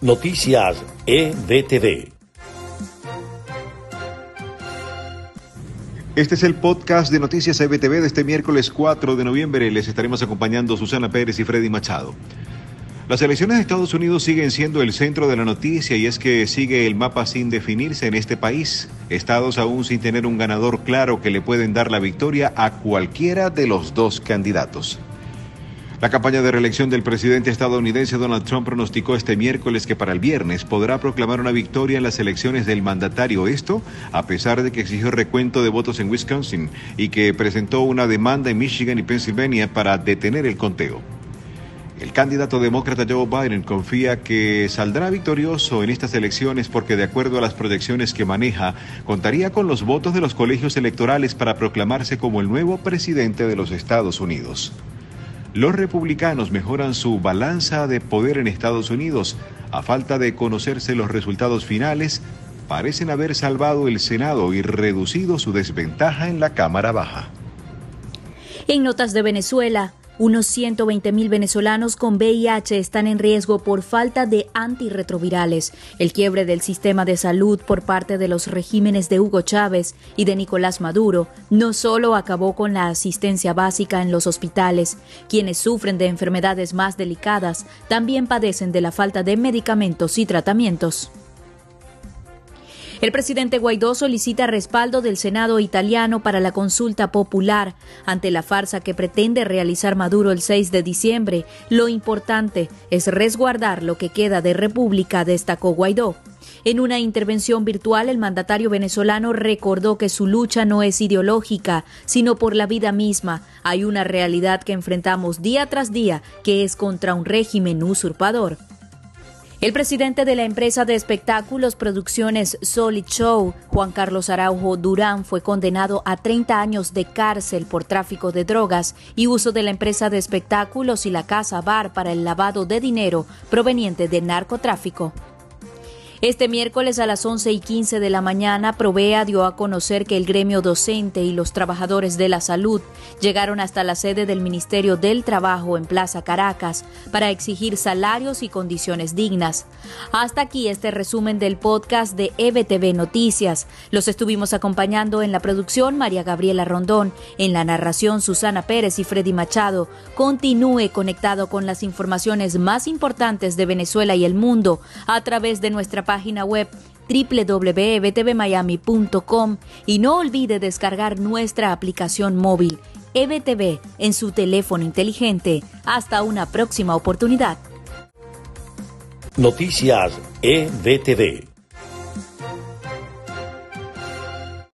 Noticias EBTV. Este es el podcast de Noticias EBTV de este miércoles 4 de noviembre. Les estaremos acompañando Susana Pérez y Freddy Machado. Las elecciones de Estados Unidos siguen siendo el centro de la noticia y es que sigue el mapa sin definirse en este país. Estados aún sin tener un ganador claro que le pueden dar la victoria a cualquiera de los dos candidatos. La campaña de reelección del presidente estadounidense Donald Trump pronosticó este miércoles que para el viernes podrá proclamar una victoria en las elecciones del mandatario. Esto a pesar de que exigió recuento de votos en Wisconsin y que presentó una demanda en Michigan y Pennsylvania para detener el conteo. El candidato demócrata Joe Biden confía que saldrá victorioso en estas elecciones porque de acuerdo a las proyecciones que maneja, contaría con los votos de los colegios electorales para proclamarse como el nuevo presidente de los Estados Unidos los republicanos mejoran su balanza de poder en Estados Unidos. A falta de conocerse los resultados finales, parecen haber salvado el Senado y reducido su desventaja en la Cámara Baja. En notas de Venezuela, unos 120 mil venezolanos con VIH están en riesgo por falta de antirretrovirales. El quiebre del sistema de salud por parte de los regímenes de Hugo Chávez y de Nicolás Maduro no solo acabó con la asistencia básica en los hospitales, quienes sufren de enfermedades más delicadas también padecen de la falta de medicamentos y tratamientos. El presidente Guaidó solicita respaldo del Senado italiano para la consulta popular ante la farsa que pretende realizar Maduro el 6 de diciembre. Lo importante es resguardar lo que queda de república, destacó Guaidó. En una intervención virtual, el mandatario venezolano recordó que su lucha no es ideológica, sino por la vida misma. Hay una realidad que enfrentamos día tras día, que es contra un régimen usurpador. El presidente de la empresa de espectáculos Producciones Solid Show, Juan Carlos Araujo Durán, fue condenado a 30 años de cárcel por tráfico de drogas y uso de la empresa de espectáculos y la casa bar para el lavado de dinero proveniente de narcotráfico. Este miércoles a las 11 y 15 de la mañana, Provea dio a conocer que el gremio docente y los trabajadores de la salud llegaron hasta la sede del Ministerio del Trabajo en Plaza Caracas para exigir salarios y condiciones dignas. Hasta aquí este resumen del podcast de EBTV Noticias. Los estuvimos acompañando en la producción María Gabriela Rondón, en la narración Susana Pérez y Freddy Machado. Continúe conectado con las informaciones más importantes de Venezuela y el mundo a través de nuestra página web www.ebtvmiami.com y no olvide descargar nuestra aplicación móvil EBTV en su teléfono inteligente. Hasta una próxima oportunidad. Noticias EBTV.